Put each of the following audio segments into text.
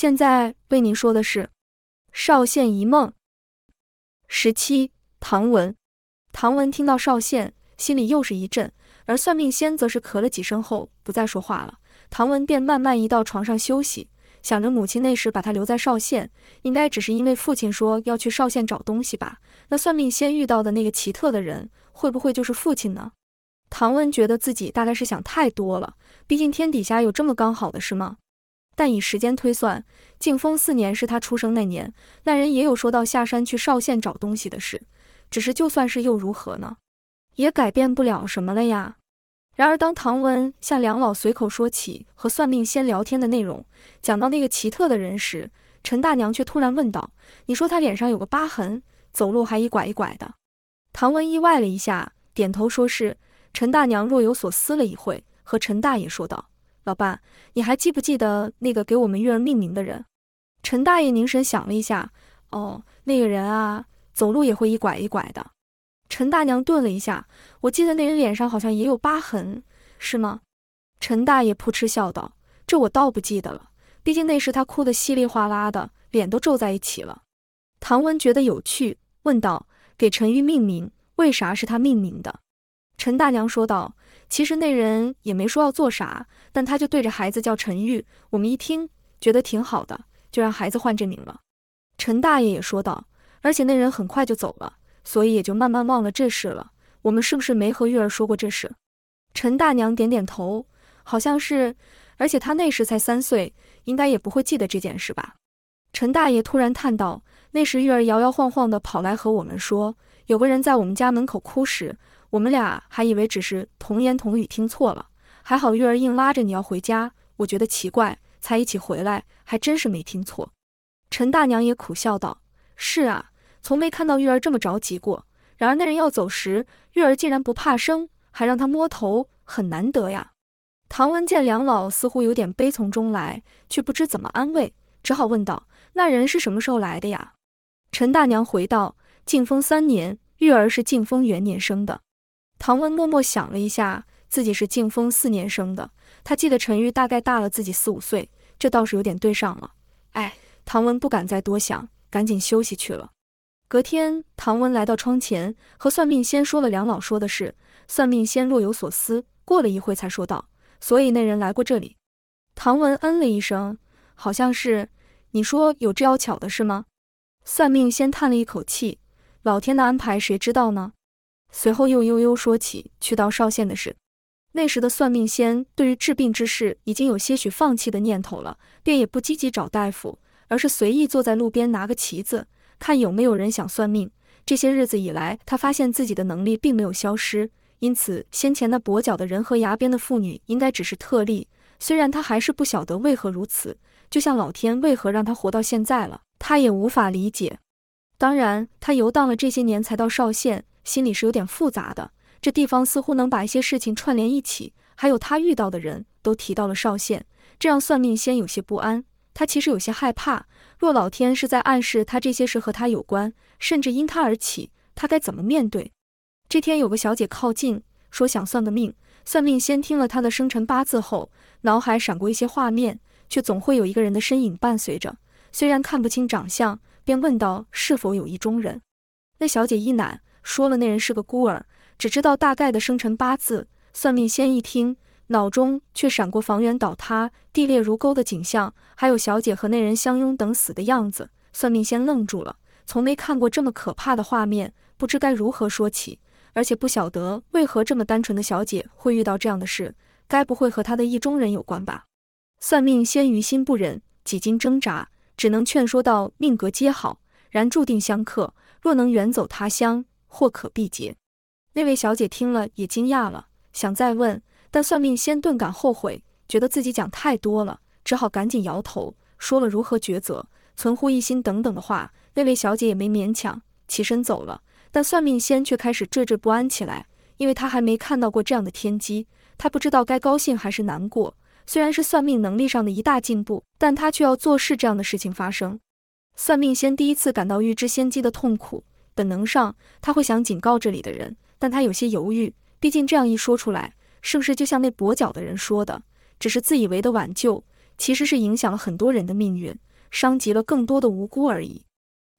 现在为您说的是《少县一梦》十七。唐文，唐文听到少县，心里又是一震，而算命仙则是咳了几声后不再说话了。唐文便慢慢移到床上休息，想着母亲那时把他留在少县，应该只是因为父亲说要去少县找东西吧。那算命仙遇到的那个奇特的人，会不会就是父亲呢？唐文觉得自己大概是想太多了，毕竟天底下有这么刚好的事吗？但以时间推算，靖丰四年是他出生那年，那人也有说到下山去少县找东西的事。只是就算是又如何呢？也改变不了什么了呀。然而当唐文向梁老随口说起和算命仙聊天的内容，讲到那个奇特的人时，陈大娘却突然问道：“你说他脸上有个疤痕，走路还一拐一拐的？”唐文意外了一下，点头说是。陈大娘若有所思了一会，和陈大爷说道：“老爸，你还记不记得那个给我们玉儿命名的人？”陈大爷凝神想了一下：“哦，那个人啊，走路也会一拐一拐的。”陈大娘顿了一下：“我记得那人脸上好像也有疤痕，是吗？”陈大爷扑哧笑道：“这我倒不记得了，毕竟那时他哭得稀里哗啦的，脸都皱在一起了。”唐文觉得有趣，问道：“给陈玉命名，为啥是他命名的？”陈大娘说道：“其实那人也没说要做啥，但他就对着孩子叫陈玉。我们一听觉得挺好的，就让孩子换这名了。”陈大爷也说道：“而且那人很快就走了，所以也就慢慢忘了这事了。我们是不是没和玉儿说过这事？”陈大娘点点头，好像是。而且他那时才三岁，应该也不会记得这件事吧？陈大爷突然叹道：“那时玉儿摇摇晃晃地跑来和我们说，有个人在我们家门口哭时。”我们俩还以为只是童言童语听错了，还好玉儿硬拉着你要回家，我觉得奇怪，才一起回来，还真是没听错。陈大娘也苦笑道：“是啊，从没看到玉儿这么着急过。然而那人要走时，玉儿竟然不怕生，还让他摸头，很难得呀。”唐文见梁老似乎有点悲从中来，却不知怎么安慰，只好问道：“那人是什么时候来的呀？”陈大娘回道：“靖封三年，玉儿是靖封元年生的。”唐文默默想了一下，自己是靖风四年生的，他记得陈玉大概大了自己四五岁，这倒是有点对上了。哎，唐文不敢再多想，赶紧休息去了。隔天，唐文来到窗前，和算命仙说了梁老说的事。算命仙若有所思，过了一会才说道：“所以那人来过这里。”唐文嗯了一声，好像是。你说有这要巧的事吗？算命仙叹了一口气：“老天的安排，谁知道呢？”随后又悠悠说起去到少县的事。那时的算命仙对于治病之事已经有些许放弃的念头了，便也不积极找大夫，而是随意坐在路边拿个旗子，看有没有人想算命。这些日子以来，他发现自己的能力并没有消失，因此先前那跛脚的人和崖边的妇女应该只是特例。虽然他还是不晓得为何如此，就像老天为何让他活到现在了，他也无法理解。当然，他游荡了这些年才到少县。心里是有点复杂的，这地方似乎能把一些事情串联一起，还有他遇到的人都提到了少县，这让算命仙有些不安。他其实有些害怕，若老天是在暗示他这些事和他有关，甚至因他而起，他该怎么面对？这天有个小姐靠近，说想算个命。算命仙听了他的生辰八字后，脑海闪过一些画面，却总会有一个人的身影伴随着，虽然看不清长相，便问道是否有意中人。那小姐一恼。说了，那人是个孤儿，只知道大概的生辰八字。算命仙一听，脑中却闪过房源倒塌、地裂如沟的景象，还有小姐和那人相拥等死的样子。算命仙愣住了，从没看过这么可怕的画面，不知该如何说起，而且不晓得为何这么单纯的小姐会遇到这样的事，该不会和她的意中人有关吧？算命仙于心不忍，几经挣扎，只能劝说道：“命格皆好，然注定相克，若能远走他乡。”或可必结。那位小姐听了也惊讶了，想再问，但算命仙顿感后悔，觉得自己讲太多了，只好赶紧摇头，说了如何抉择、存乎一心等等的话。那位小姐也没勉强，起身走了。但算命仙却开始惴惴不安起来，因为他还没看到过这样的天机，他不知道该高兴还是难过。虽然是算命能力上的一大进步，但他却要做事这样的事情发生。算命仙第一次感到预知先机的痛苦。本能上他会想警告这里的人，但他有些犹豫。毕竟这样一说出来，是不是就像那跛脚的人说的，只是自以为的挽救，其实是影响了很多人的命运。伤及了更多的无辜而已。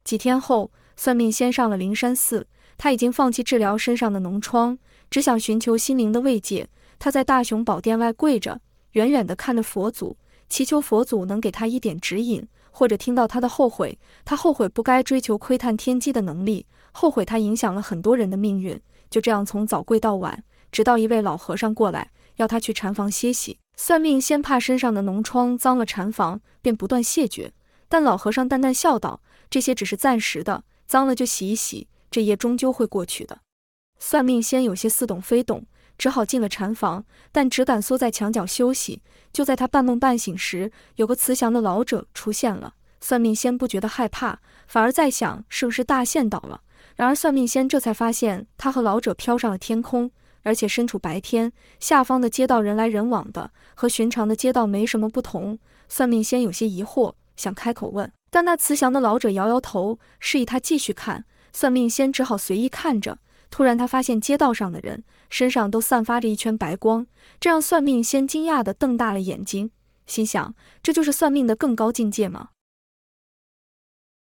几天后，算命先上了灵山寺，他已经放弃治疗身上的脓疮，只想寻求心灵的慰藉。他在大雄宝殿外跪着，远远地看着佛祖，祈求佛祖能给他一点指引，或者听到他的后悔。他后悔不该追求窥探天机的能力，后悔他影响了很多人的命运。就这样，从早跪到晚，直到一位老和尚过来，要他去禅房歇息。算命先怕身上的脓疮脏了禅房，便不断谢绝。但老和尚淡淡笑道：“这些只是暂时的，脏了就洗一洗，这夜终究会过去的。”算命先有些似懂非懂，只好进了禅房，但只敢缩在墙角休息。就在他半梦半醒时，有个慈祥的老者出现了。算命先不觉得害怕，反而在想是不是大限到了。然而算命先这才发现，他和老者飘上了天空，而且身处白天，下方的街道人来人往的，和寻常的街道没什么不同。算命先有些疑惑。想开口问，但那慈祥的老者摇摇头，示意他继续看。算命仙只好随意看着。突然，他发现街道上的人身上都散发着一圈白光，这让算命先惊讶地瞪大了眼睛，心想：这就是算命的更高境界吗？